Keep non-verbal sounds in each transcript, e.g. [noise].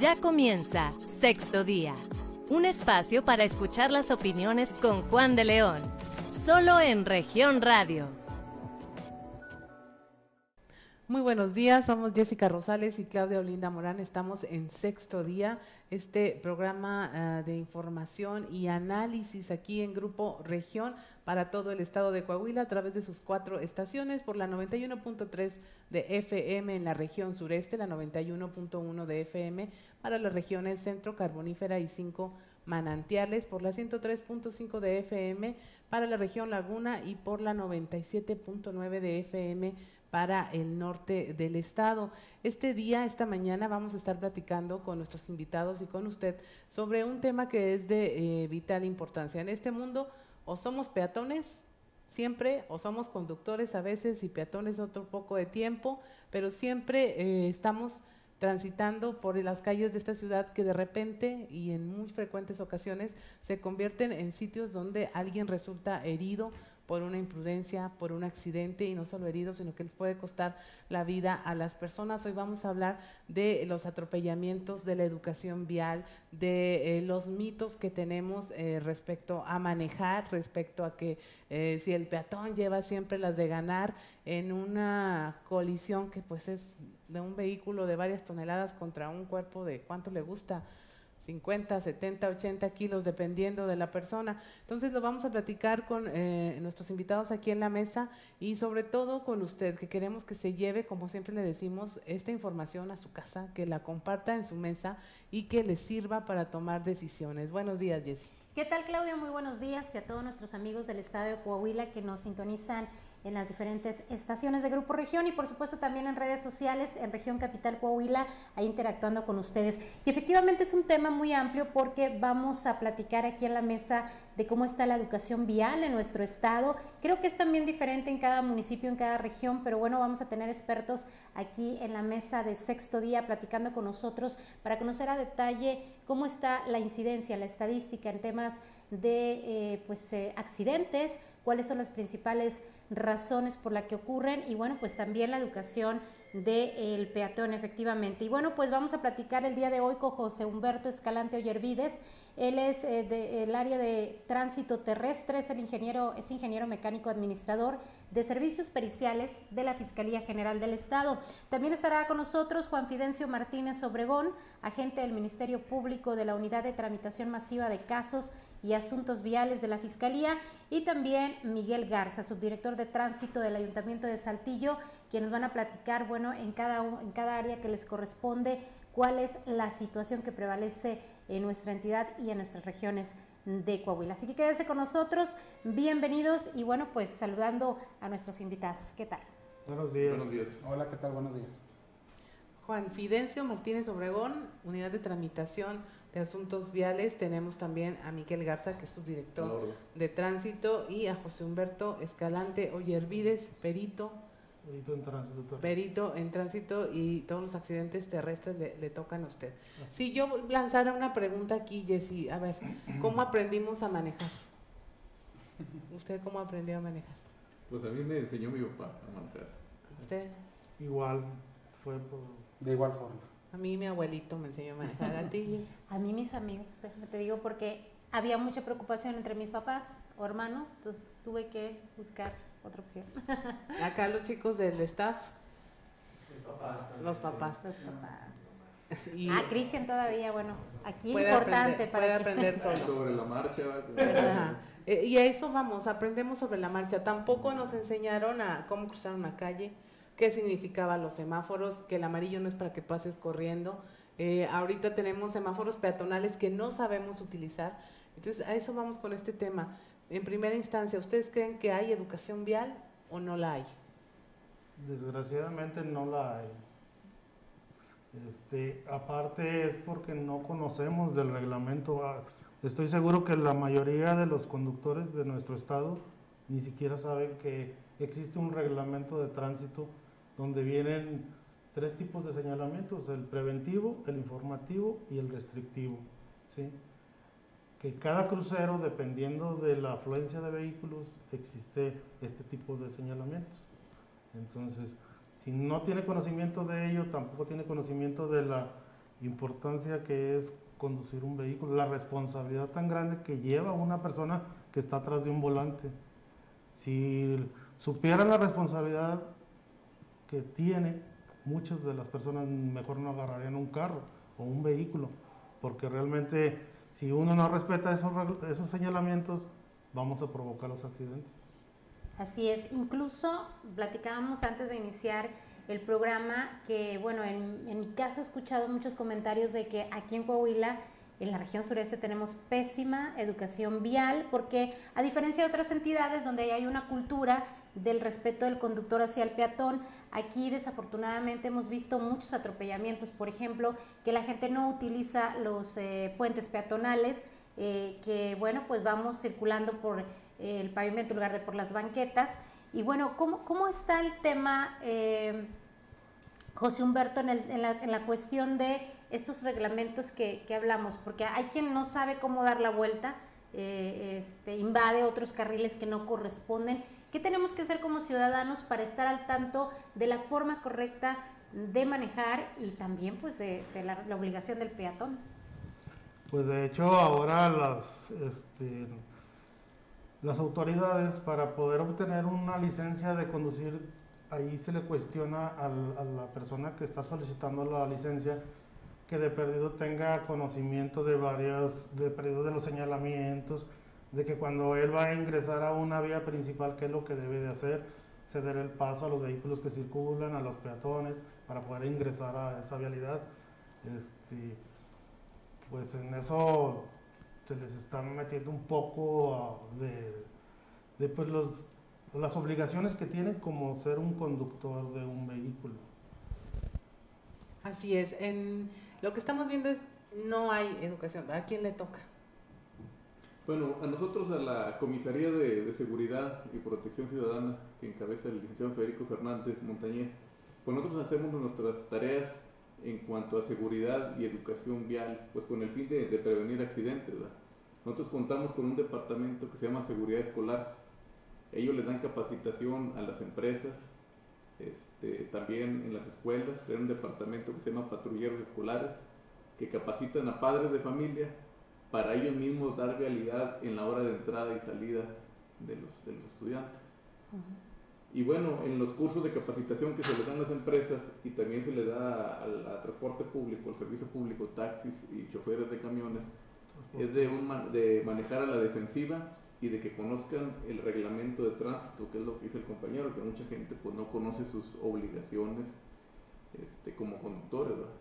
Ya comienza Sexto Día, un espacio para escuchar las opiniones con Juan de León, solo en región radio. Muy buenos días, somos Jessica Rosales y Claudia Olinda Morán. Estamos en sexto día, este programa uh, de información y análisis aquí en Grupo Región para todo el estado de Coahuila a través de sus cuatro estaciones por la 91.3 de FM en la región sureste, la 91.1 de FM para las regiones centro, carbonífera y cinco manantiales, por la 103.5 de FM para la región Laguna y por la 97.9 de FM para el norte del estado. Este día, esta mañana, vamos a estar platicando con nuestros invitados y con usted sobre un tema que es de eh, vital importancia. En este mundo, o somos peatones siempre, o somos conductores a veces y peatones otro poco de tiempo, pero siempre eh, estamos transitando por las calles de esta ciudad que de repente y en muy frecuentes ocasiones se convierten en sitios donde alguien resulta herido por una imprudencia, por un accidente y no solo heridos, sino que les puede costar la vida a las personas. Hoy vamos a hablar de los atropellamientos, de la educación vial, de eh, los mitos que tenemos eh, respecto a manejar, respecto a que eh, si el peatón lleva siempre las de ganar en una colisión que pues es de un vehículo de varias toneladas contra un cuerpo de cuánto le gusta 50, 70, 80 kilos, dependiendo de la persona. Entonces lo vamos a platicar con eh, nuestros invitados aquí en la mesa y sobre todo con usted, que queremos que se lleve, como siempre le decimos, esta información a su casa, que la comparta en su mesa y que le sirva para tomar decisiones. Buenos días, Jessy. ¿Qué tal, Claudia? Muy buenos días y a todos nuestros amigos del Estado de Coahuila que nos sintonizan en las diferentes estaciones de Grupo Región y por supuesto también en redes sociales en Región Capital Coahuila, ahí interactuando con ustedes. Y efectivamente es un tema muy amplio porque vamos a platicar aquí en la mesa de cómo está la educación vial en nuestro estado. Creo que es también diferente en cada municipio, en cada región, pero bueno, vamos a tener expertos aquí en la mesa de sexto día platicando con nosotros para conocer a detalle cómo está la incidencia, la estadística en temas de eh, pues, eh, accidentes, cuáles son las principales razones por las que ocurren y bueno, pues también la educación del peatón efectivamente. Y bueno, pues vamos a platicar el día de hoy con José Humberto Escalante Ollervides. Él es eh, del área de tránsito terrestre, es el ingeniero, es ingeniero mecánico administrador de servicios periciales de la Fiscalía General del Estado. También estará con nosotros Juan Fidencio Martínez Obregón, agente del Ministerio Público de la Unidad de Tramitación Masiva de Casos y Asuntos Viales de la Fiscalía y también Miguel Garza, subdirector de tránsito del Ayuntamiento de Saltillo, quienes van a platicar, bueno, en cada, en cada área que les corresponde, cuál es la situación que prevalece en nuestra entidad y en nuestras regiones de Coahuila. Así que quédese con nosotros, bienvenidos y bueno, pues saludando a nuestros invitados. ¿Qué tal? Buenos días. Buenos días. Hola, ¿qué tal? Buenos días. Juan Fidencio Martínez Obregón, Unidad de Tramitación de Asuntos Viales. Tenemos también a Miguel Garza, que es subdirector de Tránsito, y a José Humberto Escalante Ollervides, perito. Perito en tránsito. Perito en tránsito y todos los accidentes terrestres le, le tocan a usted. Si yo lanzara una pregunta aquí, Jessy, a ver, ¿cómo [clears throat] aprendimos a manejar? ¿Usted cómo aprendió a manejar? Pues a mí me enseñó mi papá a manejar. ¿Usted? Igual, fue por... De igual forma. A mí mi abuelito me enseñó a manejar. ¿A ti, Jessy? A mí mis amigos, déjame te digo, porque había mucha preocupación entre mis papás o hermanos, entonces tuve que buscar otra opción. [laughs] Acá los chicos del staff, Los papás. los papás. Los papás. Y Ah, Cristian todavía, bueno, aquí puede importante aprender, para puede que- aprender [laughs] solo. Sobre la marcha. Ajá. Eh, Y a eso vamos, aprendemos sobre la marcha. Tampoco nos enseñaron a cómo cruzar una calle, qué significaban los semáforos, que el amarillo no es para que pases corriendo. Eh, ahorita tenemos semáforos peatonales que no sabemos utilizar. Entonces, a eso vamos con este tema. En primera instancia, ¿ustedes creen que hay educación vial o no la hay? Desgraciadamente no la hay. Este, aparte es porque no conocemos del reglamento. Ah, Estoy seguro que la mayoría de los conductores de nuestro estado ni siquiera saben que existe un reglamento de tránsito donde vienen tres tipos de señalamientos, el preventivo, el informativo y el restrictivo. ¿sí? Que cada crucero, dependiendo de la afluencia de vehículos, existe este tipo de señalamientos. Entonces, si no tiene conocimiento de ello, tampoco tiene conocimiento de la importancia que es conducir un vehículo, la responsabilidad tan grande que lleva una persona que está atrás de un volante. Si supieran la responsabilidad que tiene, muchas de las personas mejor no agarrarían un carro o un vehículo, porque realmente si uno no respeta esos, esos señalamientos, vamos a provocar los accidentes. Así es, incluso platicábamos antes de iniciar el programa que, bueno, en, en, mi caso he escuchado muchos comentarios de que aquí en Coahuila, en la región sureste, tenemos pésima educación vial, porque a diferencia de otras entidades donde hay una cultura del respeto del conductor hacia el peatón. Aquí desafortunadamente hemos visto muchos atropellamientos, por ejemplo, que la gente no utiliza los eh, puentes peatonales, eh, que bueno, pues vamos circulando por eh, el pavimento en lugar de por las banquetas. Y bueno, ¿cómo, cómo está el tema, José Humberto, en, en, la, en, la, cuestión de estos reglamentos que, que, hablamos? Porque hay quien no sabe cómo dar la vuelta, este, invade otros carriles que no corresponden ¿Qué tenemos que hacer como ciudadanos para estar al tanto de la forma correcta de manejar y también pues de, la, obligación del peatón? Pues de hecho ahora las, este, las autoridades para poder obtener una licencia de conducir, ahí se le cuestiona al, a la persona que está solicitando la licencia que de perdido tenga conocimiento de varios, de perdido de los señalamientos, de que cuando él va a ingresar a una vía principal, ¿qué es lo que debe de hacer? Ceder el paso a los vehículos que circulan, a los peatones, para poder ingresar a esa vialidad. Este, pues en eso se les están metiendo un poco de, de pues los, las obligaciones que tienen como ser un conductor de un vehículo. Así es, en lo que estamos viendo es no hay educación, ¿a quién le toca? Bueno, a nosotros, a la Comisaría de, de, Seguridad y Protección Ciudadana, que encabeza el licenciado Federico Fernández Montañez, pues nosotros hacemos nuestras tareas en cuanto a seguridad y educación vial, pues con el fin de, de prevenir accidentes. ¿verdad? Nosotros contamos con un departamento que se llama Seguridad Escolar. Ellos les dan capacitación a las empresas, este, también en las escuelas, tienen un departamento que se llama Patrulleros Escolares, que capacitan a padres de familia para ellos mismos dar realidad en la hora de entrada y salida de los, de los estudiantes. Uh -huh. Y bueno, en los cursos de capacitación que se les dan a las empresas y también se le da al, al transporte público, al servicio público, taxis y choferes de camiones, uh -huh. es de, un de manejar a la defensiva y de que conozcan el reglamento de tránsito, que es lo que dice el compañero, que mucha gente pues no conoce sus obligaciones este, como conductores, ¿verdad?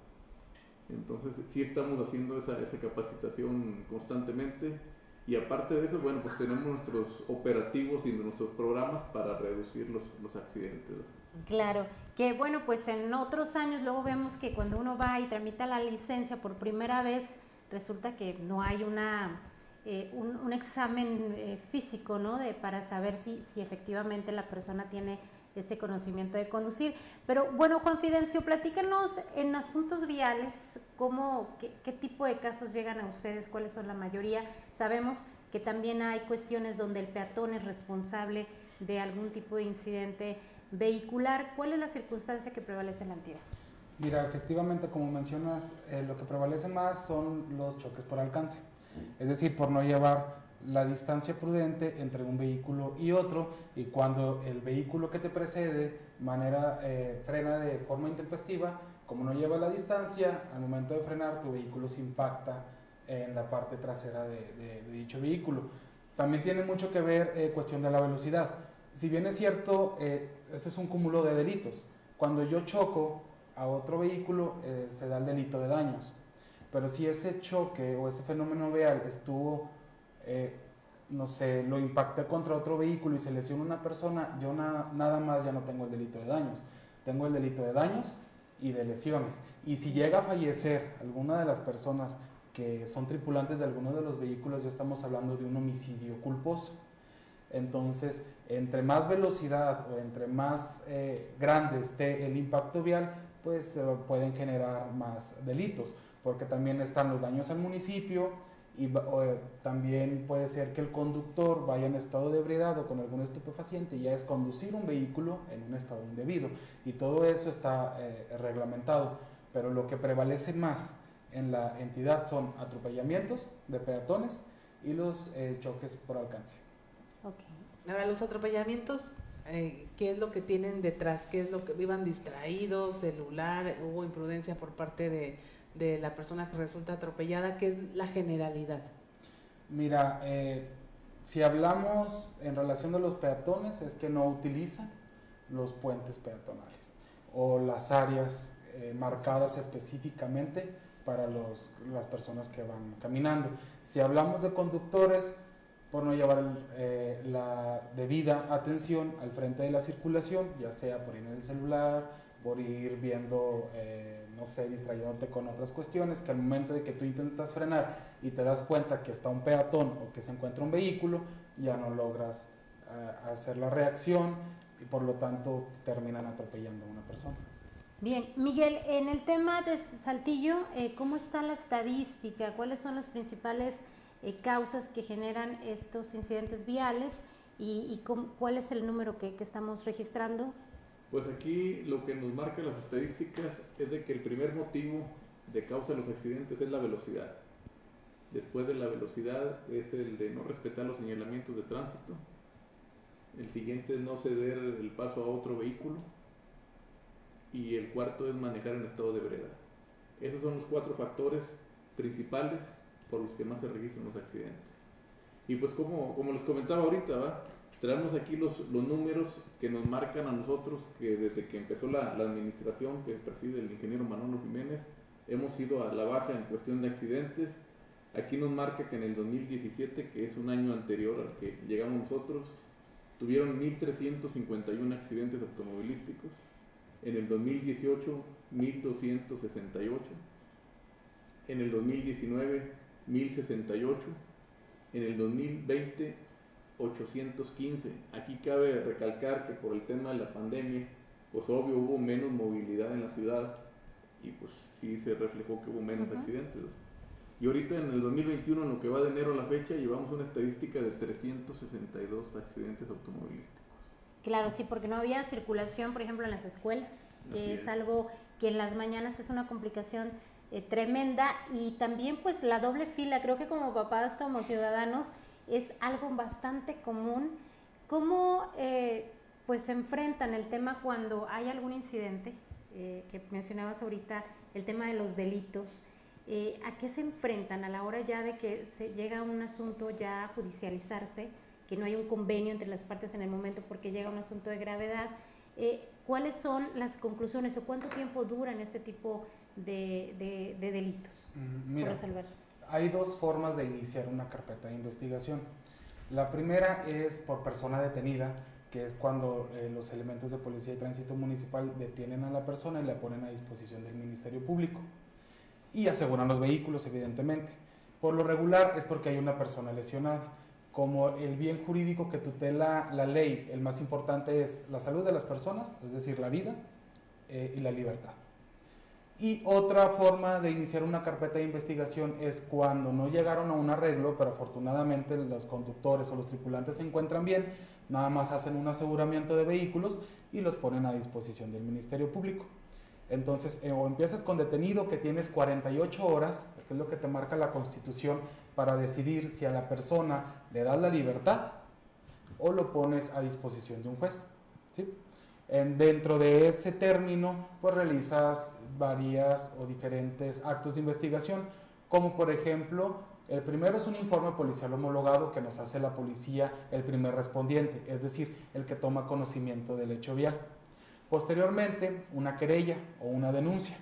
Entonces sí estamos haciendo esa, esa, capacitación constantemente y aparte de eso, bueno, pues tenemos nuestros operativos y nuestros programas para reducir los, los accidentes. Claro, que bueno, pues en otros años luego vemos que cuando uno va y tramita la licencia por primera vez, resulta que no hay una, eh, un, examen eh, físico, ¿no? De, para saber si, si efectivamente la persona tiene este conocimiento de conducir. Pero bueno, Juan Fidencio, platícanos en asuntos viales, cómo, qué, qué, tipo de casos llegan a ustedes, cuáles son la mayoría. Sabemos que también hay cuestiones donde el peatón es responsable de algún tipo de incidente vehicular. ¿Cuál es la circunstancia que prevalece en la entidad? Mira, efectivamente, como mencionas, eh, lo que prevalece más son los choques por alcance. Es decir, por no llevar la distancia prudente entre un vehículo y otro y cuando el vehículo que te precede manera, eh, frena de forma intempestiva, como no lleva la distancia, al momento de frenar tu vehículo se impacta en la parte trasera de, dicho vehículo. También tiene mucho que ver eh, cuestión de la velocidad. Si bien es cierto, eh, esto es un cúmulo de delitos. Cuando yo choco a otro vehículo, eh, se da el delito de daños. Pero si ese choque o ese fenómeno vial estuvo eh, no sé, lo impacté contra otro vehículo y se lesiona una persona, yo na nada más ya no tengo el delito de daños. Tengo el delito de daños y de lesiones. Y si llega a fallecer alguna de las personas que son tripulantes de alguno de los vehículos, ya estamos hablando de un homicidio culposo. Entonces, entre más velocidad o entre más eh, grande esté el impacto vial, pues eh, pueden generar más delitos, porque también están los daños al municipio, y o, también puede ser que el conductor vaya en estado de ebriedad o con algún estupefaciente ya es conducir un vehículo en un estado indebido y todo eso está eh, reglamentado pero lo que prevalece más en la entidad son atropellamientos de peatones y los eh, choques por alcance. Ahora, los atropellamientos, eh, ¿qué es lo que tienen detrás? ¿Qué es lo que vivan distraídos, celular, hubo imprudencia por parte de, de la persona que resulta atropellada? ¿Qué es la generalidad? Mira, eh, si hablamos en relación de los peatones, es que no utilizan los puentes peatonales o las áreas eh, marcadas específicamente para los, las personas que van caminando. Si hablamos de conductores, por no llevar eh, la debida atención al frente de la circulación, ya sea por ir en el celular, por ir viendo, no sé, distrayéndote con otras cuestiones, que al momento de que tú intentas frenar y te das cuenta que está un peatón o que se encuentra un vehículo, ya no logras eh, hacer la reacción y por lo tanto terminan atropellando a una persona. Bien, Miguel, en el tema de Saltillo, ¿cómo está la estadística? ¿Cuáles son las principales eh, causas que generan estos incidentes viales y, cuál es el número que, estamos registrando. Pues aquí lo que nos marca las estadísticas es de que el primer motivo de causa de los accidentes es la velocidad. Después de la velocidad es el de no respetar los señalamientos de tránsito. El siguiente es no ceder el paso a otro vehículo. Y el cuarto es manejar en estado de ebriedad. Esos son los cuatro factores principales por los que más se registran los accidentes. Y pues como, como les comentaba ahorita, ¿va? Traemos aquí los, números que nos marcan a nosotros que desde que empezó la, la administración que preside el ingeniero Manolo Jiménez, hemos ido a la baja en cuestión de accidentes. Aquí nos marca que en el 2017, que es un año anterior al que llegamos nosotros, tuvieron 1.351 accidentes automovilísticos. En el 2018, 1.268. En el 2019, 1068, en el 2020 815. Aquí cabe recalcar que por el tema de la pandemia, pues obvio hubo menos movilidad en la ciudad y pues sí se reflejó que hubo menos accidentes. Y ahorita en el 2021, en lo que va de enero a la fecha, llevamos una estadística de 362 accidentes automovilísticos. Claro, sí, porque no había circulación, por ejemplo, en las escuelas, que es algo que en las mañanas es una complicación eh, tremenda y también pues la doble fila, creo que como papás, como ciudadanos, es algo bastante común. ¿Cómo eh, pues se enfrentan el tema cuando hay algún incidente? Eh, que mencionabas ahorita, el tema de los delitos. ¿A qué se enfrentan a la hora ya de que se llega a un asunto ya a judicializarse, que no hay un convenio entre las partes en el momento porque llega un asunto de gravedad? ¿Cuáles son las conclusiones o cuánto tiempo duran este tipo de de, delitos mm, Mira, Hay dos formas de iniciar una carpeta de investigación. La primera es por persona detenida, que es cuando eh, los elementos de policía y tránsito municipal detienen a la persona y la ponen a disposición del Ministerio Público. Y aseguran los vehículos, evidentemente. Por lo regular es porque hay una persona lesionada. Como el bien jurídico que tutela la ley, el más importante es la salud de las personas, es decir, la vida eh, y la libertad. Y otra forma de iniciar una carpeta de investigación es cuando no llegaron a un arreglo, pero afortunadamente los conductores o los tripulantes se encuentran bien, nada más hacen un aseguramiento de vehículos y los ponen a disposición del Ministerio Público. Entonces, eh, o empiezas con detenido que tienes 48 horas, que es lo que te marca la Constitución, para decidir si a la persona le das la libertad o lo pones a disposición de un juez. ¿sí? dentro de ese término, pues realizas varias o diferentes actos de investigación, como por ejemplo, el primero es un informe policial homologado que nos hace la policía el primer respondiente, es decir, el que toma conocimiento del hecho vial. Posteriormente, una querella o una denuncia,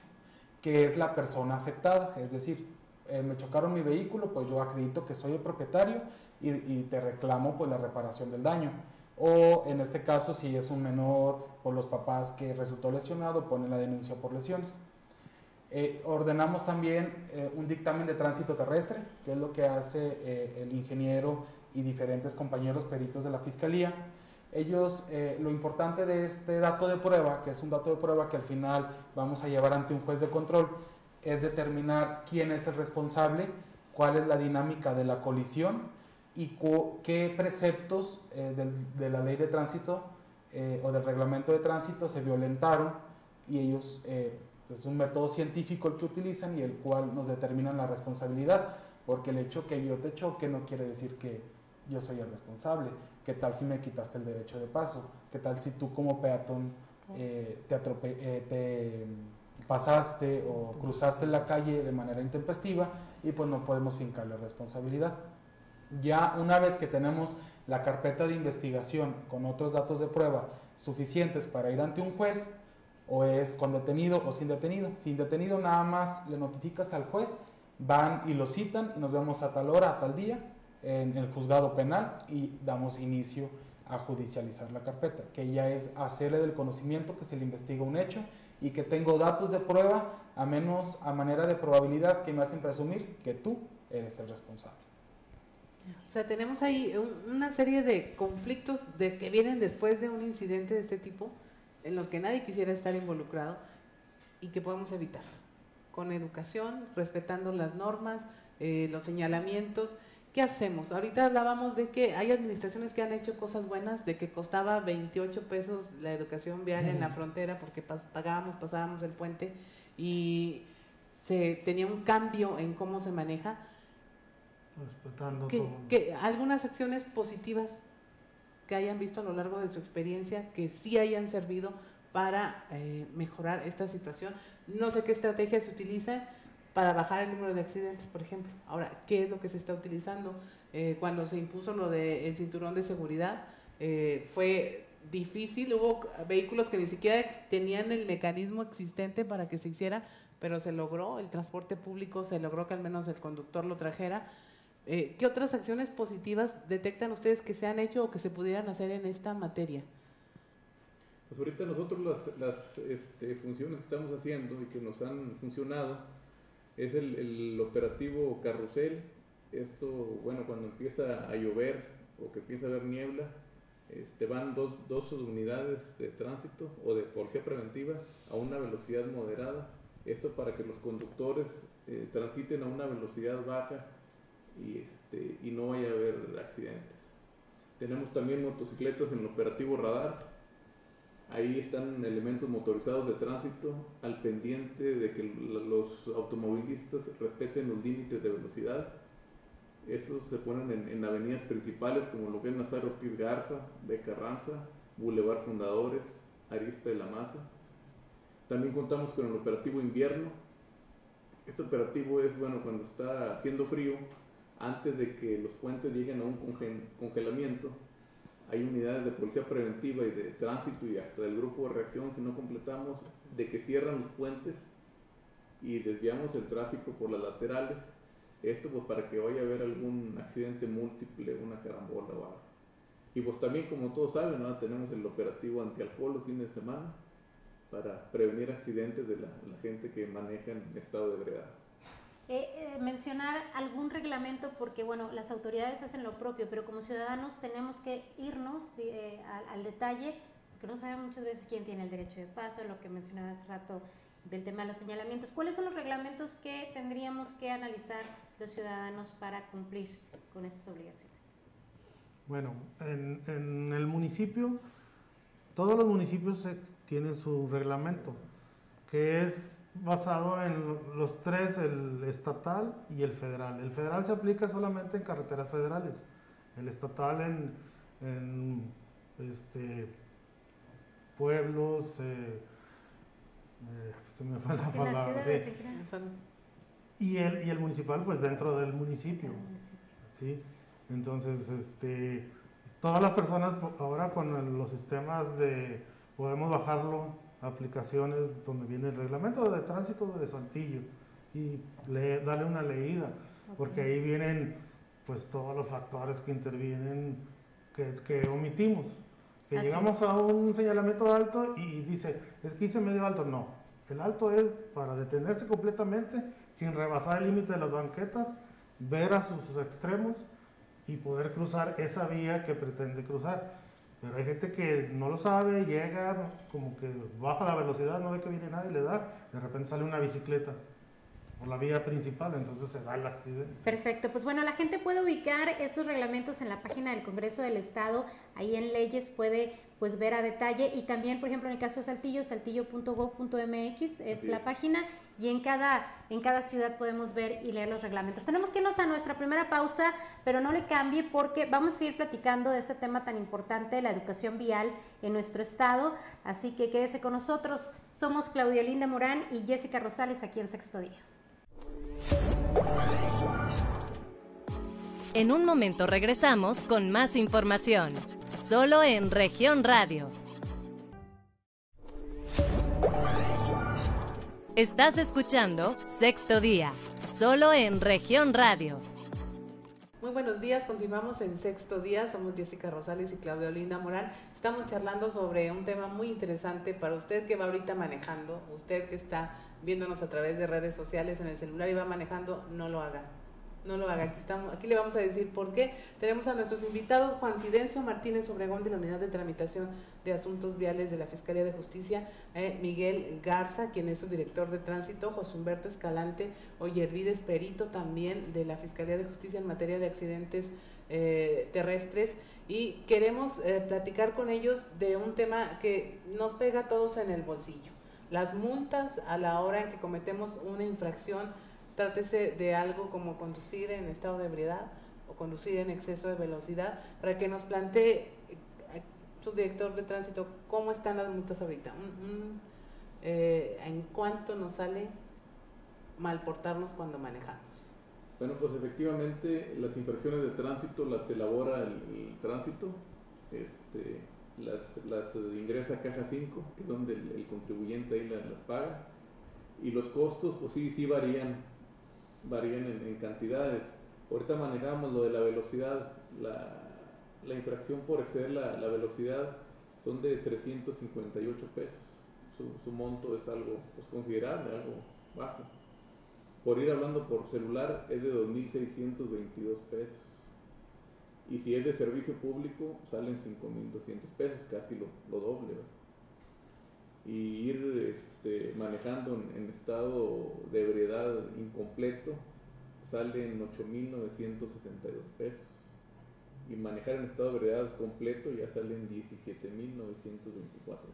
que es la persona afectada, es decir, eh, me chocaron mi vehículo, pues yo acredito que soy el propietario y, y te reclamo pues la reparación del daño o en este caso si es un menor por los papás que resultó lesionado, pone la denuncia por lesiones. Eh, ordenamos también eh, un dictamen de tránsito terrestre, que es lo que hace eh, el ingeniero y diferentes compañeros peritos de la fiscalía. Ellos, lo importante de este dato de prueba, que es un dato de prueba que al final vamos a llevar ante un juez de control, es determinar quién es el responsable, cuál es la dinámica de la colisión y qué preceptos eh, de la ley de tránsito eh, o del reglamento de tránsito se violentaron y ellos eh, Es un método científico el que utilizan y el cual nos determinan la responsabilidad, porque el hecho que yo te choque no quiere decir que yo soy el responsable. ¿Qué tal si me quitaste el derecho de paso? ¿Qué tal si tú como peatón eh, te, eh, te pasaste o cruzaste la calle de manera intempestiva y pues no podemos fincar la responsabilidad? Ya una vez que tenemos la carpeta de investigación con otros datos de prueba suficientes para ir ante un juez, o es con detenido o sin detenido. Sin detenido nada más le notificas al juez, van y lo citan y nos vemos a tal hora, a tal día en el juzgado penal y damos inicio a judicializar la carpeta, que ya es hacerle del conocimiento que se le investiga un hecho y que tengo datos de prueba a menos a manera de probabilidad que me hacen presumir que tú eres el responsable. O sea, tenemos ahí una serie de conflictos de que vienen después de un incidente de este tipo en los que nadie quisiera estar involucrado y que podemos evitar con educación, respetando las normas, eh, los señalamientos. ¿Qué hacemos? Ahorita hablábamos de que hay administraciones que han hecho cosas buenas, de que costaba 28 pesos la educación vial en la frontera porque pagábamos, pasábamos el puente y se tenía un cambio en cómo se maneja. Respetando que, algunas acciones positivas que hayan visto a lo largo de su experiencia que sí hayan servido para eh, mejorar esta situación. No sé qué estrategia se utiliza para bajar el número de accidentes, por ejemplo. Ahora, ¿qué es lo que se está utilizando? Eh, cuando se impuso lo del cinturón de seguridad, eh, fue difícil, hubo vehículos que ni siquiera tenían el mecanismo existente para que se hiciera, pero se logró, el transporte público se logró que al menos el conductor lo trajera eh, ¿Qué otras acciones positivas detectan ustedes que se han hecho o que se pudieran hacer en esta materia? Pues ahorita nosotros las, las este, funciones que estamos haciendo y que nos han funcionado es el, el, operativo carrusel. Esto, bueno, cuando empieza a llover o que empieza a haber niebla, este, van dos, dos unidades de tránsito o de policía preventiva a una velocidad moderada. Esto para que los conductores eh, transiten a una velocidad baja y, este, y no vaya a haber accidentes. Tenemos también motocicletas en el operativo radar. Ahí están elementos motorizados de tránsito al pendiente de que los automovilistas respeten los límites de velocidad. Esos se ponen en, en avenidas principales como lo que es Nazar Ortiz Garza, de Carranza, Boulevard Fundadores, Arispe de la Maza. También contamos con el operativo invierno. Este operativo es bueno cuando está haciendo frío, antes de que los puentes lleguen a un congelamiento, hay unidades de policía preventiva y de tránsito y hasta del grupo de reacción, si no completamos, de que cierran los puentes y desviamos el tráfico por las laterales. Esto pues para que vaya a haber algún accidente múltiple, una carambola o algo. Y pues también como todos saben, ¿no? tenemos el operativo antialcohol los fines de semana para prevenir accidentes de la, la gente que maneja en estado de ebriedad. Eh, eh, mencionar algún reglamento porque, bueno, las autoridades hacen lo propio, pero como ciudadanos tenemos que irnos eh, al, detalle, porque no sabemos muchas veces quién tiene el derecho de paso, lo que mencionaba hace rato del tema de los señalamientos. ¿Cuáles son los reglamentos que tendríamos que analizar los ciudadanos para cumplir con estas obligaciones? Bueno, en, en el municipio, todos los municipios tienen su reglamento, que es basado en los tres, el estatal y el federal. El federal se aplica solamente en carreteras federales, el estatal en, en este, pueblos, eh, eh, se me fue la palabra. Y el, y el municipal, pues dentro del municipio. ¿sí? Entonces, este, todas las personas ahora con los sistemas de, podemos bajarlo aplicaciones donde viene el reglamento de tránsito de Saltillo y le, dale una leída, porque ahí vienen pues todos los factores que intervienen que, omitimos. Que llegamos a un señalamiento alto y dice, es que hice medio alto. No, el alto es para detenerse completamente sin rebasar el límite de las banquetas, ver a sus extremos y poder cruzar esa vía que pretende cruzar. Pero hay gente que no lo sabe, llega, como que baja la velocidad, no ve que viene nadie, le da, de repente sale una bicicleta por la vía principal, entonces se da el accidente. Perfecto, pues bueno, la gente puede ubicar estos reglamentos en la página del Congreso del Estado, ahí en leyes puede pues ver a detalle y también, por ejemplo, en el caso de Saltillo, saltillo.gov.mx es la página y en cada, en cada ciudad podemos ver y leer los reglamentos. Tenemos que irnos a nuestra primera pausa, pero no le cambie porque vamos a seguir platicando de este tema tan importante, la educación vial en nuestro estado, así que quédese con nosotros. Somos Claudia Linda Morán y Jessica Rosales aquí en Sexto Día. En un momento regresamos con más información, solo en región radio. Estás escuchando Sexto Día, solo en región radio. Muy buenos días, continuamos en Sexto Día, somos Jessica Rosales y Claudia Olinda Morán. Estamos charlando sobre un tema muy interesante para usted que va ahorita manejando, usted que está viéndonos a través de redes sociales en el celular y va manejando, no lo haga no lo haga. Aquí, estamos, aquí le vamos a decir por qué. Tenemos a nuestros invitados Juan Fidencio Martínez Obregón de la Unidad de Tramitación de Asuntos Viales de la Fiscalía de Justicia, eh, Miguel Garza, quien es su director de tránsito, José Humberto Escalante Oyervides Perito también de la Fiscalía de Justicia en materia de accidentes eh, terrestres. Y queremos eh, platicar con ellos de un tema que nos pega a todos en el bolsillo. Las multas a la hora en que cometemos una infracción Trátese de algo como conducir en estado de ebriedad o conducir en exceso de velocidad, para que nos plantee eh, su director de tránsito cómo están las multas ahorita, eh, en cuánto nos sale mal portarnos cuando manejamos. Bueno, pues efectivamente las infracciones de tránsito las elabora el, tránsito, este, las, las, ingresa a caja 5, que es donde el, contribuyente ahí las, las, paga, y los costos pues sí, sí varían varían en, cantidades. Ahorita manejamos lo de la velocidad, la, la infracción por exceder la, la, velocidad son de 358 pesos. Su, su monto es algo pues, considerable, algo bajo. Por ir hablando por celular es de 2.622 pesos. Y si es de servicio público, salen 5.200 pesos, casi lo, lo doble. Y ir este, manejando en, estado de ebriedad incompleto sale en 8.962 pesos. Y manejar en estado de ebriedad completo ya sale en 17.924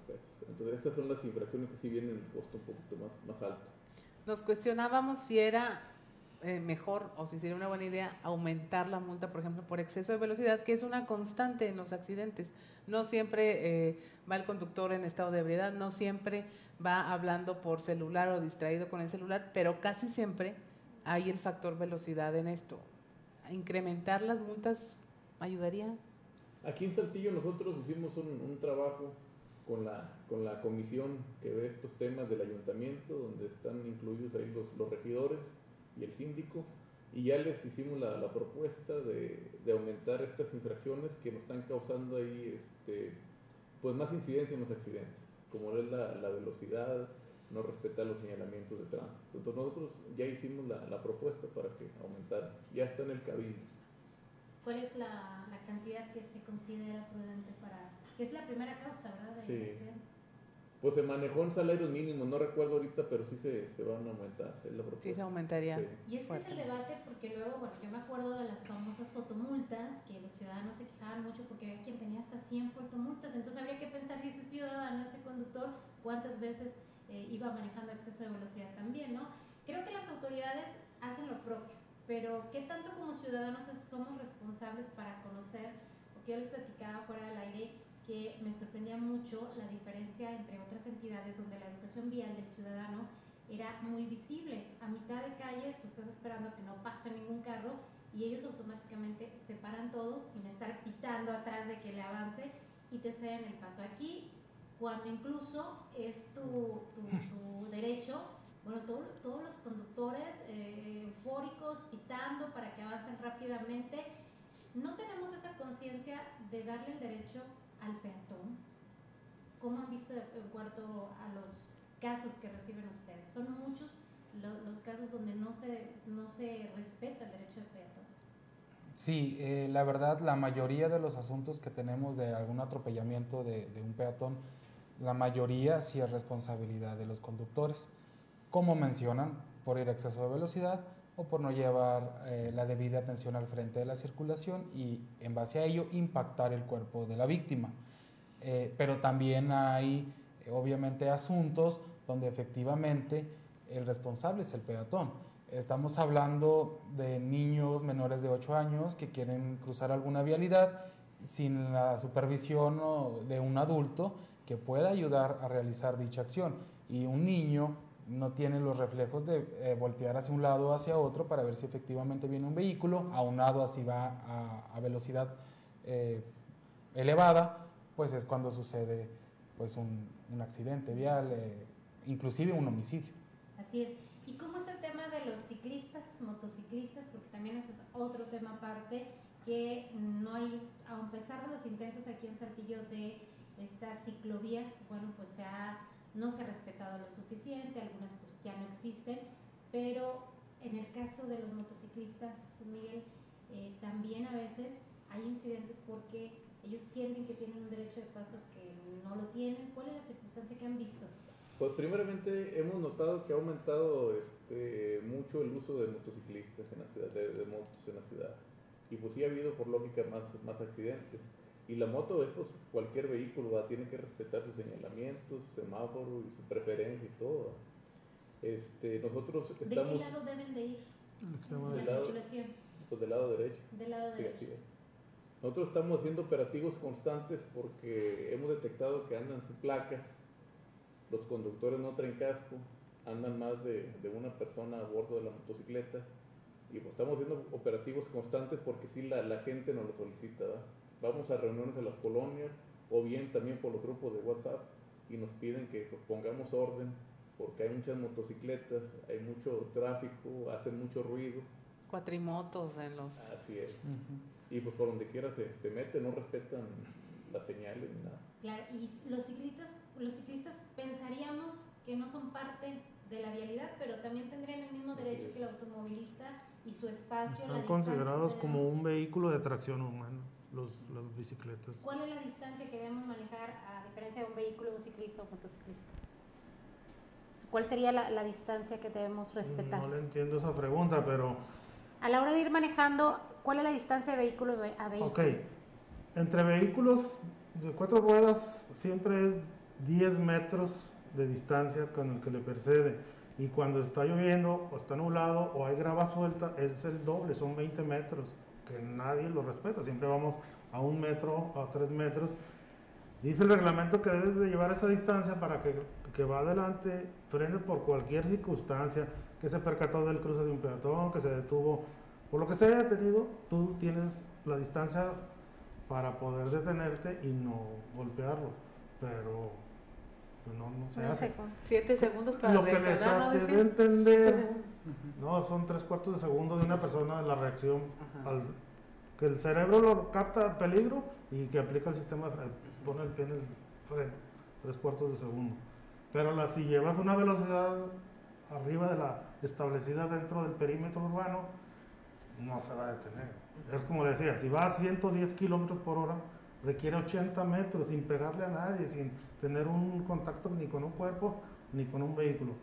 pesos. Entonces estas son las infracciones que sí vienen en el costo un poquito más, más alto. Nos cuestionábamos si era eh, mejor o si sería una buena idea aumentar la multa, por ejemplo, por exceso de velocidad, que es una constante en los accidentes. No siempre eh, va el conductor en estado de ebriedad, no siempre va hablando por celular o distraído con el celular, pero casi siempre hay el factor velocidad en esto. ¿Incrementar las multas ayudaría? Aquí en Saltillo nosotros hicimos un, trabajo con la, con la comisión que ve estos temas del ayuntamiento, donde están incluidos ahí los, los regidores y el síndico, y ya les hicimos la, la propuesta de, de, aumentar estas infracciones que nos están causando ahí este, pues más incidencia en los accidentes, como es la, la velocidad, no respetar los señalamientos de tránsito. Entonces nosotros ya hicimos la, la propuesta para que aumentara, ya está en el cabildo. ¿Cuál es la, la, cantidad que se considera prudente para, que es la primera causa, ¿verdad? De sí pues se manejó en salarios mínimos, no recuerdo ahorita, pero sí se, se van a aumentar, es la Sí, se aumentaría. Y es que es el debate porque luego, bueno, yo me acuerdo de las famosas fotomultas, que los ciudadanos se quejaban mucho porque había quien tenía hasta 100 fotomultas, entonces habría que pensar si ese ciudadano, ese conductor, cuántas veces eh, iba manejando exceso de velocidad también, ¿no? Creo que las autoridades hacen lo propio, pero ¿qué tanto como ciudadanos somos responsables para conocer? Porque yo les platicaba fuera del aire que me sorprendía mucho la diferencia entre otras entidades donde la educación vial del ciudadano era muy visible. A mitad de calle tú estás esperando que no pase ningún carro y ellos automáticamente se paran todos sin estar pitando atrás de que le avance y te ceden el paso. Aquí, cuando incluso es tu, tu, derecho, bueno, todos los conductores eh, eufóricos pitando para que avancen rápidamente, no tenemos esa conciencia de darle el derecho al peatón? ¿Cómo han visto de acuerdo a los casos que reciben ustedes? Son muchos los casos donde no se, no se respeta el derecho de peatón. Sí, eh, la verdad, la mayoría de los asuntos que tenemos de algún atropellamiento de, de, un peatón, la mayoría sí es responsabilidad de los conductores. Como mencionan, por ir a exceso de velocidad o por no llevar eh, la debida atención al frente de la circulación y en base a ello impactar el cuerpo de la víctima. Eh, pero también hay eh, obviamente asuntos donde efectivamente el responsable es el peatón. Estamos hablando de niños menores de 8 años que quieren cruzar alguna vialidad sin la supervisión de un adulto que pueda ayudar a realizar dicha acción. Y un niño no tiene los reflejos de eh, voltear hacia un lado o hacia otro para ver si efectivamente viene un vehículo, aunado así va a, a velocidad eh, elevada, pues es cuando sucede pues un, un accidente vial, eh, inclusive un homicidio. Así es. ¿Y cómo está el tema de los ciclistas, motociclistas? Porque también ese es otro tema aparte que no hay, a pesar de los intentos aquí en Saltillo de estas ciclovías, bueno, pues se ha no se ha respetado lo suficiente, algunas pues ya no existen, pero en el caso de los motociclistas, Miguel, eh, también a veces hay incidentes porque ellos sienten que tienen un derecho de paso que no lo tienen. ¿Cuál es la circunstancia que han visto? Pues primeramente hemos notado que ha aumentado este, mucho el uso de motociclistas en la ciudad, de, de motos en la ciudad. Y pues sí ha habido por lógica más, más accidentes. Y la moto es pues cualquier vehículo, tiene que respetar sus señalamientos, su semáforo y su preferencia y todo. Este, nosotros estamos... ¿De qué lado deben de ir? Del lado, circulación. Pues del lado derecho. Del lado derecho. Nosotros estamos haciendo operativos constantes porque hemos detectado que andan sin placas, los conductores no traen casco, andan más de, de una persona a bordo de la motocicleta y pues estamos haciendo operativos constantes porque sí la, la gente nos lo solicita. ¿verdad? Vamos a reuniones de las colonias o bien también por los grupos de WhatsApp y nos piden que pues, pongamos orden porque hay muchas motocicletas, hay mucho tráfico, hacen mucho ruido. Cuatrimotos en los... Así es. Y pues por donde quiera se, se mete, no respetan las señales ni nada. Claro, y los ciclistas, los ciclistas pensaríamos que no son parte de la vialidad, pero también tendrían el mismo derecho que el automovilista y su espacio. Están considerados como un vehículo de tracción humana los, las bicicletas. ¿Cuál es la distancia que debemos manejar a diferencia de un vehículo, un ciclista o motociclista? ¿Cuál sería la, la, distancia que debemos respetar? No le entiendo esa pregunta, pero... A la hora de ir manejando, ¿cuál es la distancia de vehículo a vehículo? Ok, entre vehículos de cuatro ruedas siempre es 10 metros de distancia con el que le precede. Y cuando está lloviendo o está nublado o hay grava suelta, es el doble, son 20 metros que nadie lo respeta, siempre vamos a un metro, a tres metros. Dice el reglamento que debes de llevar esa distancia para que, que va adelante frene por cualquier circunstancia, que se percató del cruce de un peatón, que se detuvo, por lo que se haya detenido, tú tienes la distancia para poder detenerte y no golpearlo, pero pues no, no se no hace. Sé, siete segundos para Lo que le traté ¿no? de entender, no, son tres cuartos de segundo de una persona la reacción al que el cerebro lo capta el peligro y que aplica el sistema, pone el pie en el freno, tres cuartos de segundo. Pero la, si llevas una velocidad arriba de la establecida dentro del perímetro urbano, no se va a detener. Es como decía, si va a 110 kilómetros por hora, requiere 80 metros sin pegarle a nadie, sin tener un contacto ni con un cuerpo ni con un vehículo.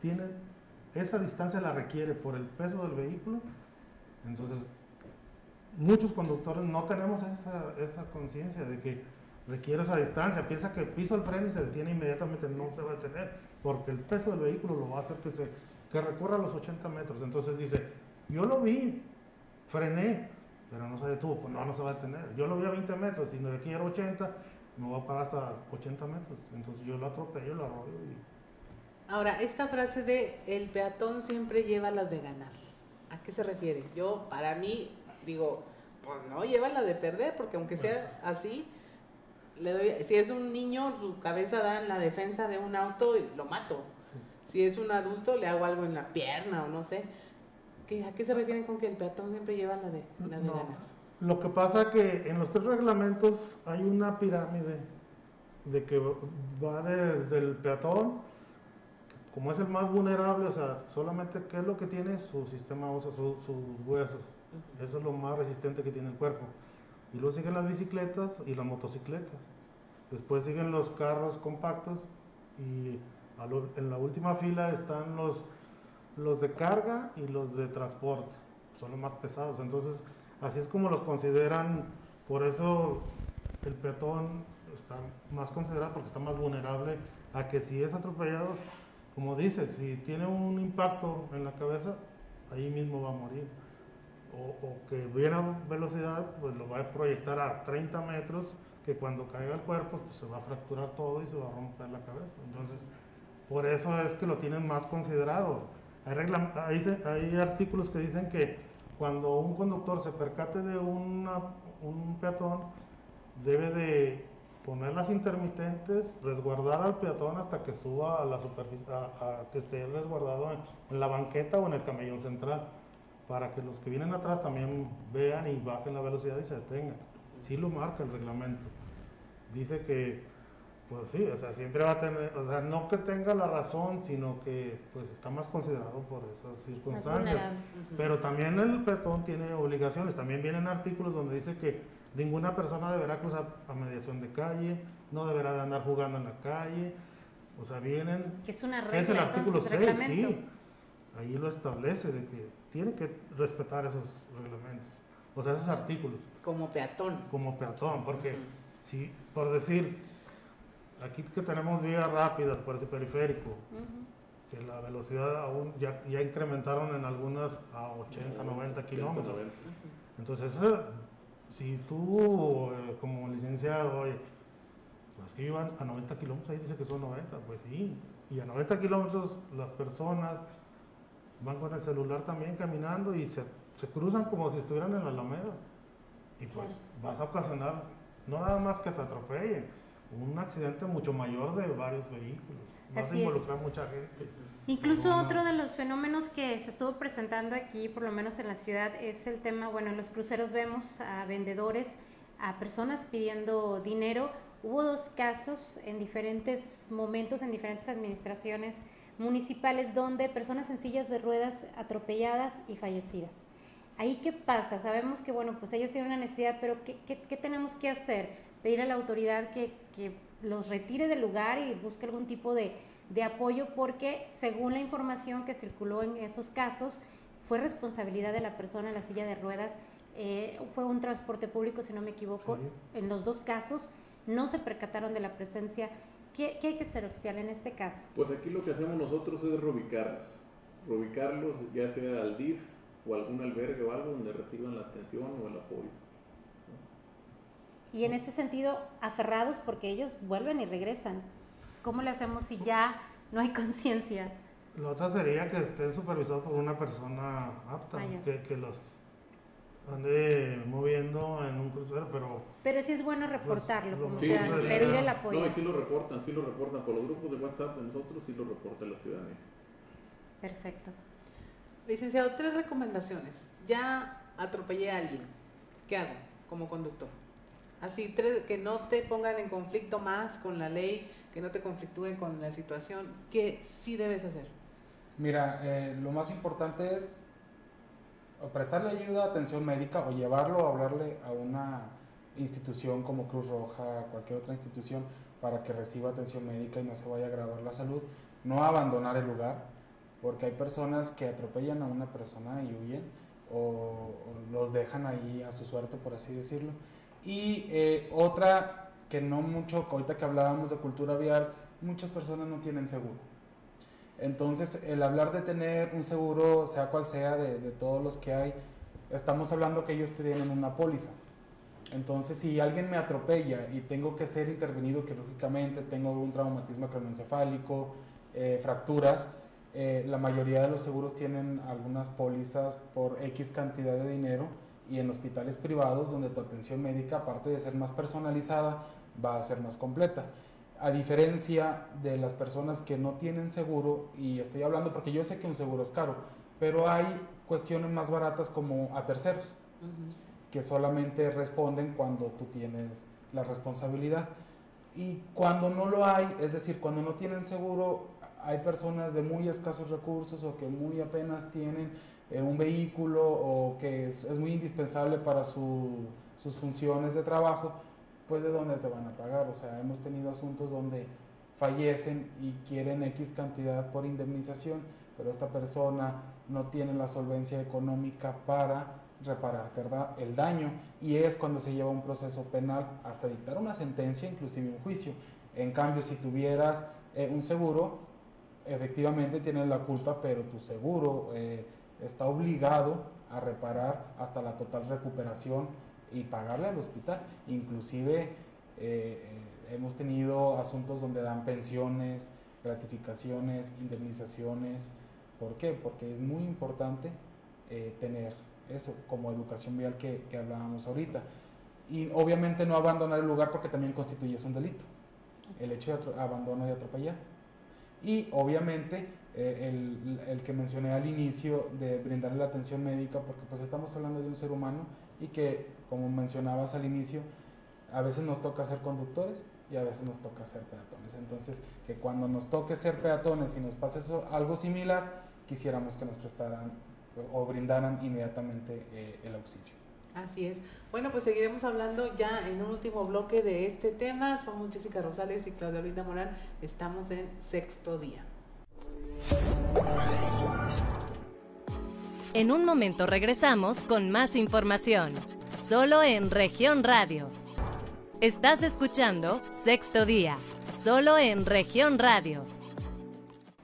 Tiene, esa distancia la requiere por el peso del vehículo. Entonces, muchos conductores no tenemos esa, conciencia de que requiere esa distancia. Piensa que piso el freno y se detiene inmediatamente, no se va a detener, porque el peso del vehículo lo va a hacer que, se, que recorra los 80 metros. Entonces dice, yo lo vi, frené, pero no se detuvo, pues no, no se va a detener. Yo lo vi a 20 metros, si no requiere 80, me va a parar hasta 80 metros. Entonces yo lo atropello, lo arroyo. Y... Ahora, esta frase de el peatón siempre lleva las de ganar. ¿A qué se refiere? Yo, para mí, digo, pues no, lleva la de perder, porque aunque sea así, le doy, si es un niño, su cabeza da en la defensa de un auto y lo mato. Sí. Si es un adulto, le hago algo en la pierna o no sé. ¿Qué, ¿A qué se refieren con que el peatón siempre lleva la de, la de no, ganar? Lo que pasa es que en los tres reglamentos hay una pirámide de que va desde el peatón, como es el más vulnerable, o sea, solamente qué es lo que tiene su sistema óseo, su, sus huesos. Eso es lo más resistente que tiene el cuerpo. Y luego siguen las bicicletas y las motocicletas. Después siguen los carros compactos y lo, en la última fila están los los de carga y los de transporte, son los más pesados. Entonces, así es como los consideran, por eso el peatón está más considerado porque está más vulnerable a que si es atropellado, como dice, si tiene un impacto en la cabeza, ahí mismo va a morir. O, o que viene a velocidad, pues lo va a proyectar a 30 metros, que cuando caiga el cuerpo, pues se va a fracturar todo y se va a romper la cabeza. Entonces, por eso es que lo tienen más considerado. Hay, regla- hay, artículos que dicen que cuando un conductor se percate de una- un peatón, debe de poner las intermitentes, resguardar al peatón hasta que suba a la superficie, a que esté resguardado en, en la banqueta o en el camellón central, para que los que vienen atrás también vean y bajen la velocidad y se detengan. Sí lo marca el reglamento. Dice que, pues sí, o sea, siempre va a tener, o sea, no que tenga la razón, sino que pues está más considerado por esas circunstancias. Pero también el peatón tiene obligaciones. También vienen artículos donde dice que ninguna persona deberá cruzar a mediación de calle, no deberá de andar jugando en la calle. O sea, vienen... Que es una ¿qué es el regla, artículo entonces, 6? reglamento. Sí. Ahí lo establece de que tiene que respetar esos reglamentos. O sea, esos artículos Como peatón. como peatón. Porque Ujú. si, por decir, aquí que tenemos vías rápidas por ese periférico, que la velocidad aún ya, ya incrementaron en algunas a 80, 90 kilómetros. Entonces, eso, si tú, eh, como licenciado, oye, pues que iban a 90 kilómetros, ahí dice que son 90, pues sí. Y a 90 kilómetros las personas van con el celular también caminando y se, se cruzan como si estuvieran en la Alameda. Y pues vas a ocasionar, no nada más que te atropellen, un accidente mucho mayor de varios vehículos. Vas a involucrar mucha gente. Incluso otro de los fenómenos que se estuvo presentando aquí, por lo menos en la ciudad, es el tema, bueno, en los cruceros vemos a vendedores, a personas pidiendo dinero. Hubo dos casos en diferentes momentos, en diferentes administraciones municipales, donde personas en sillas de ruedas atropelladas y fallecidas. Ahí qué pasa? Sabemos que, bueno, pues ellos tienen una necesidad, pero ¿qué, qué- qué tenemos que hacer? Pedir a la autoridad que, que los retire del lugar y busque algún tipo de, de apoyo, porque según la información que circuló en esos casos, fue responsabilidad de la persona en la silla de ruedas, eh, fue un transporte público, si no me equivoco, Sí. en los dos casos no se percataron de la presencia. ¿Qué, qué hay que ser oficial en este caso? Pues aquí lo que hacemos nosotros es reubicarlos. Reubicarlos ya sea al DIF o algún albergue o algo donde reciban la atención o el apoyo. Y en este sentido, aferrados porque ellos vuelven y regresan. ¿Cómo le hacemos si ya no hay conciencia? La otra sería que estén supervisados por una persona apta, Ah, que, que los ande moviendo en un crucero, pero Pero sí es bueno reportarlo, lo como Sí, sea, pues, pedir el apoyo. No, y sí lo reportan, sí lo reportan por los grupos de WhatsApp de nosotros, sí lo reporta la ciudadanía. Perfecto. Licenciado, tres recomendaciones. Ya atropellé a alguien. ¿Qué hago como conductor? Así, tres, que no te pongan en conflicto más con la ley, que no te conflictúen con la situación. ¿Qué sí debes hacer? Mira, eh, lo más importante es prestarle ayuda, atención médica o llevarlo a hablarle a una institución como Cruz Roja, cualquier otra institución, para que reciba atención médica y no se vaya a agravar la salud. No abandonar el lugar, porque hay personas que atropellan a una persona y huyen o, o los dejan ahí a su suerte, por así decirlo. Y eh, otra que no mucho, ahorita que hablábamos de cultura vial, muchas personas no tienen seguro. Entonces, el hablar de tener un seguro, sea cual sea, de, de todos los que hay, estamos hablando que ellos tienen una póliza. Entonces, si alguien me atropella y tengo que ser intervenido quirúrgicamente, tengo un traumatismo craneoencefálico, eh, fracturas, eh, la mayoría de los seguros tienen algunas pólizas por X cantidad de dinero y en hospitales privados donde tu atención médica, aparte de ser más personalizada, va a ser más completa. A diferencia de las personas que no tienen seguro, y estoy hablando porque yo sé que un seguro es caro, pero hay cuestiones más baratas como a terceros que solamente responden cuando tú tienes la responsabilidad. Y cuando no lo hay, es decir, cuando no tienen seguro, hay personas de muy escasos recursos o que muy apenas tienen eh, un vehículo o que es, es muy indispensable para su- sus funciones de trabajo, pues de dónde te van a pagar. O sea, hemos tenido asuntos donde fallecen y quieren X cantidad por indemnización, pero esta persona no tiene la solvencia económica para repararte el daño y es cuando se lleva un proceso penal hasta dictar una sentencia, inclusive un juicio. En cambio, si tuvieras eh, un seguro, efectivamente tienes la culpa, pero tu seguro eh, está obligado a reparar hasta la total recuperación y pagarle al hospital. Inclusive eh, hemos tenido asuntos donde dan pensiones, gratificaciones, indemnizaciones. ¿Por qué? Porque es muy importante tener eso como educación vial que, que hablábamos ahorita. Y obviamente no abandonar el lugar porque también constituye un delito el hecho de abandono y atropellar. Y obviamente eh, el, el, que mencioné al inicio de brindarle la atención médica, porque pues estamos hablando de un ser humano y que, como mencionabas al inicio, a veces nos toca ser conductores y a veces nos toca ser peatones. Entonces, que cuando nos toque ser peatones y nos pase eso, algo similar, quisiéramos que nos prestaran o brindaran inmediatamente eh, el auxilio. Así es. Bueno, pues seguiremos hablando ya en un último bloque de este tema. Somos Jessica Rosales y Claudia Linda Morán. Estamos en sexto día. En un momento regresamos con más información, solo en región radio. Estás escuchando Sexto Día, solo en región radio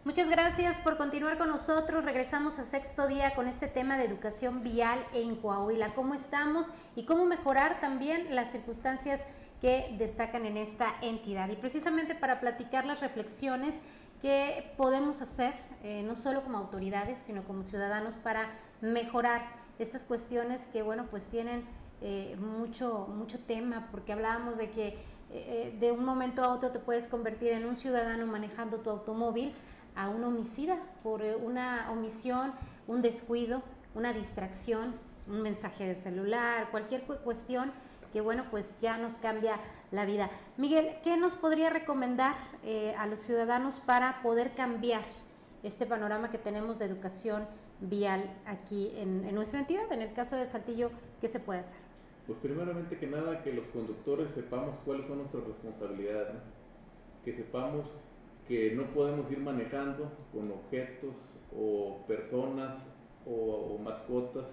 Muchas gracias por continuar con nosotros. Regresamos a sexto día con este tema de educación vial en Coahuila. ¿Cómo estamos y cómo mejorar también las circunstancias que destacan en esta entidad? Y precisamente para platicar las reflexiones que podemos hacer, eh, no solo como autoridades, sino como ciudadanos, para mejorar estas cuestiones que, bueno, pues tienen eh, mucho, mucho tema, porque hablábamos de que eh, de un momento a otro te puedes convertir en un ciudadano manejando tu automóvil a un homicida por eh, una omisión, un descuido, una distracción, un mensaje de celular, cualquier cuestión que bueno, pues ya nos cambia la vida. Miguel, ¿qué nos podría recomendar eh, a los ciudadanos para poder cambiar este panorama que tenemos de educación vial aquí en, nuestra entidad? En el caso de Saltillo, ¿qué se puede hacer? Pues primeramente que nada, que los conductores sepamos cuáles son nuestras responsabilidades, que sepamos que no podemos ir manejando con objetos o personas o, mascotas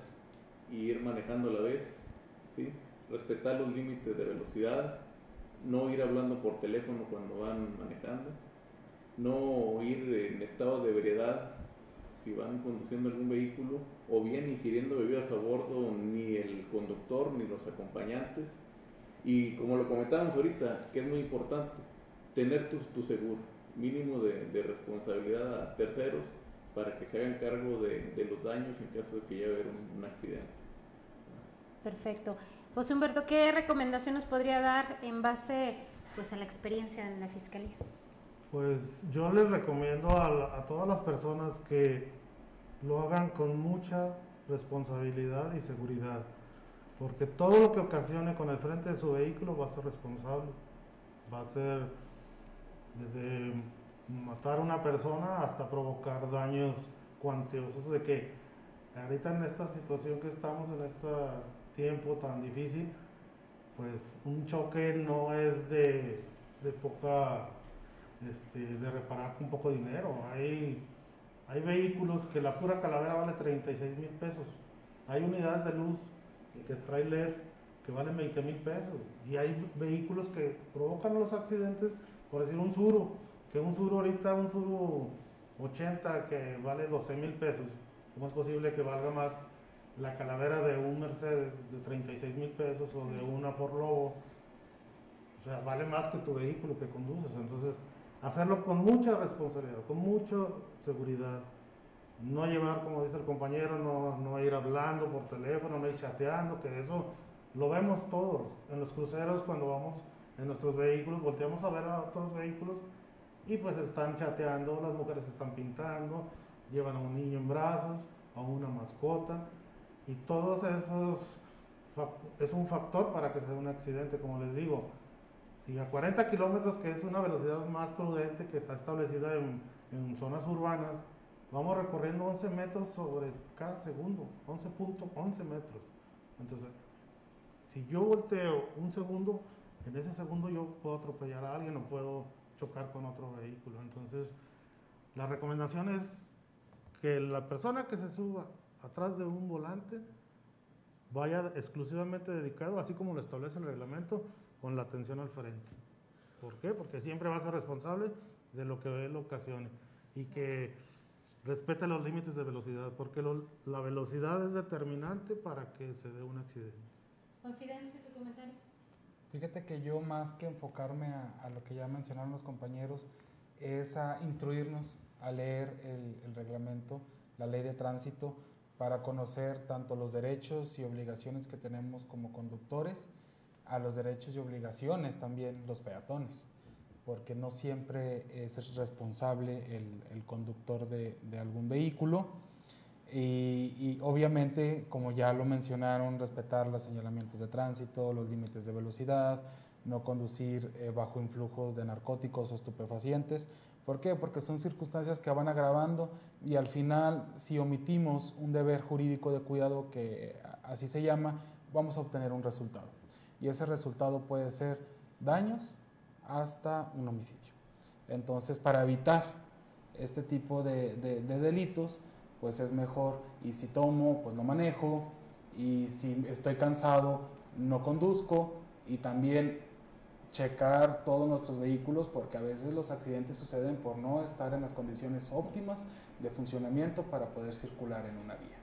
y ir manejando a la vez, ¿sí? Respetar los límites de velocidad, no ir hablando por teléfono cuando van manejando, no ir en estado de ebriedad si van conduciendo algún vehículo o bien ingiriendo bebidas a bordo ni el conductor ni los acompañantes y como lo comentábamos ahorita, que es muy importante, tener tu, tu seguro mínimo de, responsabilidad a terceros para que se hagan cargo de, los daños en caso de que llegue a haber un, accidente. Perfecto. José Humberto, ¿qué recomendación nos podría dar en base pues, a la experiencia en la Fiscalía? Pues yo les recomiendo a, a todas las personas que lo hagan con mucha responsabilidad y seguridad, porque todo lo que ocasione con el frente de su vehículo va a ser responsable, va a ser desde matar a una persona hasta provocar daños cuantiosos de que ahorita en esta situación que estamos, en este tiempo tan difícil, pues un choque no es de, poca, este, de reparar con poco dinero. Hay, hay vehículos que la pura calavera vale 36 mil pesos. Hay unidades de luz que trae LED que valen 20 mil pesos. Y hay vehículos que provocan los accidentes por decir un suro, que un suro ahorita, un suro 80 que vale 12 mil pesos, ¿cómo es posible que valga más la calavera de un Mercedes de 36 mil pesos o de una por Lobo? O sea, vale más que tu vehículo que conduces. Entonces, hacerlo con mucha responsabilidad, con mucha seguridad. No llevar, como dice el compañero, no, no ir hablando por teléfono, no ir chateando, que eso lo vemos todos. En los cruceros cuando vamos en nuestros vehículos, volteamos a ver a otros vehículos y pues están chateando, las mujeres están pintando, llevan a un niño en brazos, a una mascota y todos esos es un factor para que se dé un accidente, como les digo. Si a 40 kilómetros, que es una velocidad más prudente que está establecida en, en zonas urbanas, vamos recorriendo 11 metros sobre cada segundo, 11.11 metros. Entonces, si yo volteo un segundo, en ese segundo yo puedo atropellar a alguien o puedo chocar con otro vehículo. Entonces, la recomendación es que la persona que se suba atrás de un volante vaya exclusivamente dedicado, así como lo establece el reglamento, con la atención al frente. ¿Por qué? Porque siempre va a ser responsable de lo que él ocasione y que respete los límites de velocidad, porque la velocidad es determinante para que se dé un accidente. Confidencia, tu comentario. Fíjate que yo más que enfocarme a, lo que ya mencionaron los compañeros, es a instruirnos, a leer el reglamento, la ley de tránsito, para conocer tanto los derechos y obligaciones que tenemos como conductores, a los derechos y obligaciones también los peatones, porque no siempre es responsable el, conductor de, algún vehículo. Y, obviamente, como ya lo mencionaron, respetar los señalamientos de tránsito, los límites de velocidad, no conducir eh, bajo influjos de narcóticos o estupefacientes, ¿Por qué? Porque son circunstancias que van agravando y al final, si omitimos un deber jurídico de cuidado, que así se llama, vamos a obtener un resultado. Y ese resultado puede ser daños hasta un homicidio. Entonces, para evitar este tipo de, de delitos, pues es mejor, y si tomo, pues no manejo, y si estoy cansado, no conduzco, y también checar todos nuestros vehículos porque a veces los accidentes suceden por no estar en las condiciones óptimas de funcionamiento para poder circular en una vía.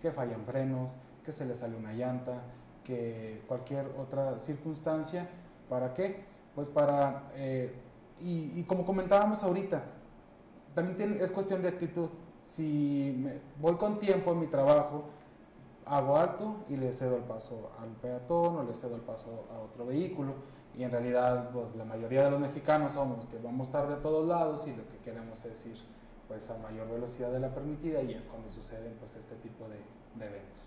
Que fallan frenos, que se le sale una llanta, que cualquier otra circunstancia. ¿Para qué? Pues para, eh, y, como comentábamos ahorita, también es cuestión de actitud. Si voy con tiempo en mi trabajo, hago alto y le cedo el paso al peatón o le cedo el paso a otro vehículo y en realidad pues, la mayoría de los mexicanos somos que vamos tarde a todos lados y lo que queremos es ir pues a mayor velocidad de la permitida y es cuando suceden pues este tipo de, de eventos.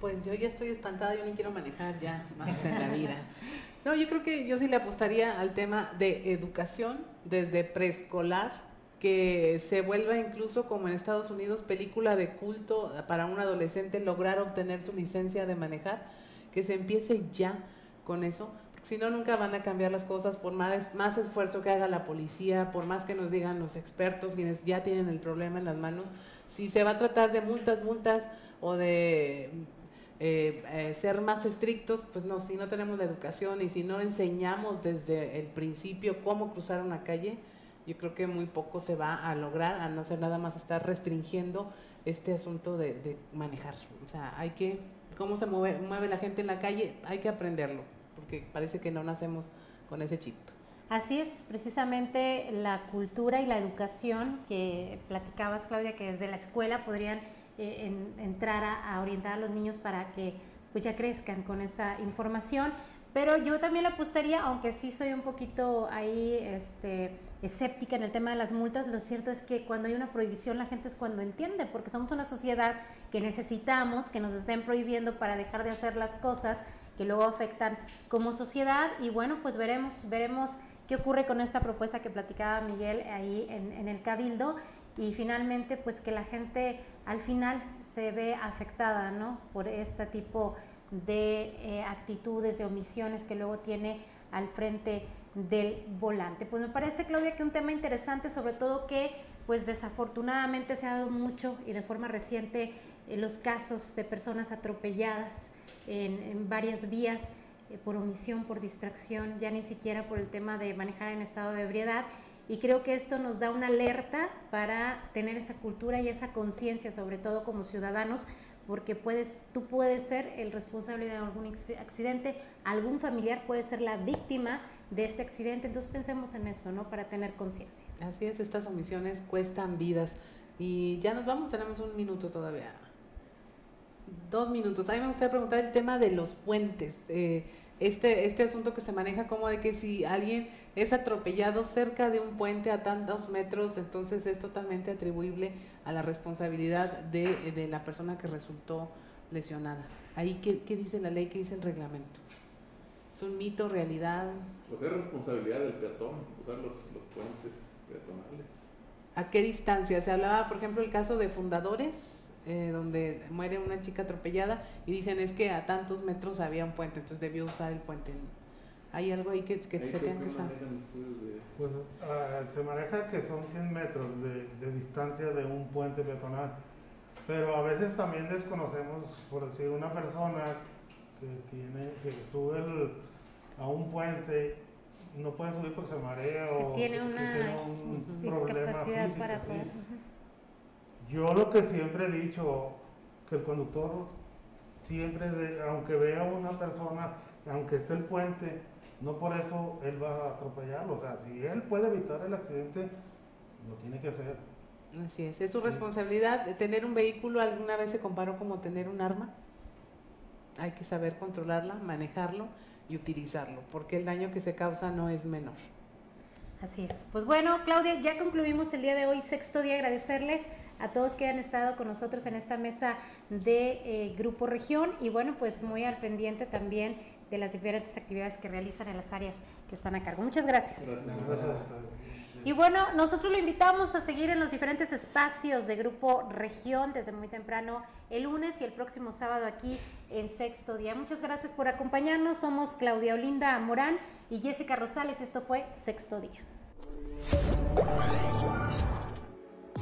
Pues yo ya estoy espantada, yo no quiero manejar ya más en la vida. No, yo creo que yo sí le apostaría al tema de educación desde preescolar, que se vuelva incluso como en Estados Unidos película de culto para un adolescente lograr obtener su licencia de manejar, que se empiece ya con eso, si no nunca van a cambiar las cosas por más, esfuerzo que haga la policía, por más que nos digan los expertos quienes ya tienen el problema en las manos, si se va a tratar de multas, multas o de eh, eh, ser más estrictos, pues no, si no tenemos la educación y si no enseñamos desde el principio cómo cruzar una calle, yo creo que muy poco se va a lograr, a no ser nada más estar restringiendo este asunto de, de manejar. O sea, hay que cómo se mueve, la gente en la calle, hay que aprenderlo, porque parece que no nacemos con ese chip. Así es, precisamente la cultura y la educación que platicabas, Claudia, que desde la escuela podrían eh, entrar a, orientar a los niños para que pues ya crezcan con esa información. Pero yo también le apostaría, aunque sí soy un poquito ahí este, escéptica en el tema de las multas, lo cierto es que cuando hay una prohibición la gente es cuando entiende, porque somos una sociedad que necesitamos que nos estén prohibiendo para dejar de hacer las cosas que luego afectan como sociedad y bueno, pues veremos, veremos qué ocurre con esta propuesta que platicaba Miguel ahí en, el Cabildo y finalmente pues que la gente al final se ve afectada, ¿no? Por este tipo de eh, actitudes, de omisiones que luego tiene al frente del volante. Pues me parece, Claudia, que un tema interesante, sobre todo que pues desafortunadamente se ha dado mucho y de forma reciente eh, los casos de personas atropelladas en, varias vías eh, por omisión, por distracción, ya ni siquiera por el tema de manejar en estado de ebriedad. Y creo que esto nos da una alerta para tener esa cultura y esa conciencia, sobre todo como ciudadanos, porque puedes, tú puedes ser el responsable de algún accidente, algún familiar puede ser la víctima de este accidente, entonces pensemos en eso, ¿no? Para tener conciencia. Así es, estas omisiones cuestan vidas. Y ya nos vamos, tenemos un minuto todavía. Dos minutos. A mí me gustaría preguntar el tema de los puentes. Eh, este, este asunto que se maneja como de que si alguien es atropellado cerca de un puente a tantos metros, entonces es totalmente atribuible a la responsabilidad de, de la persona que resultó lesionada. Ahí, ¿qué, ¿qué, dice la ley? ¿Qué dice el reglamento? ¿Es un mito, realidad? Pues es responsabilidad del peatón, usar los, los puentes peatonales. ¿A qué distancia? Se hablaba, por ejemplo, el caso de fundadores, eh, donde muere una chica atropellada y dicen es que a tantos metros había un puente, entonces debió usar el puente. ¿Hay algo ahí que, que Ahí se tenga que saber? Pues ah, se maneja que son 100 metros de, de distancia de un puente peatonal, pero a veces también desconocemos, por decir, una persona que tiene que sube el- a un puente, no puede subir porque se marea o tiene una tiene un problema Discapacidad físico. para sí. Yo lo que siempre he dicho, que el conductor siempre, de- aunque vea una persona, aunque esté el puente, no por eso él va a atropellarlo. O sea, si él puede evitar el accidente, lo tiene que hacer. Así es, es su responsabilidad. Tener un vehículo alguna vez se comparó como tener un arma. Hay que saber controlarla, manejarlo y utilizarlo, porque el daño que se causa no es menor. Así es. Pues bueno, Claudia, ya concluimos el día de hoy, sexto día, agradecerles a todos que han estado con nosotros en esta mesa de eh, Grupo Región y bueno, pues muy al pendiente también de las diferentes actividades que realizan en las áreas que están a cargo. Muchas gracias. Gracias. Gracias. Y bueno, nosotros lo invitamos a seguir en los diferentes espacios de Grupo Región desde muy temprano el lunes y el próximo sábado aquí en Sexto Día. Muchas gracias por acompañarnos. Somos Claudia Olinda Morán y Jessica Rosales. Esto fue Sexto Día.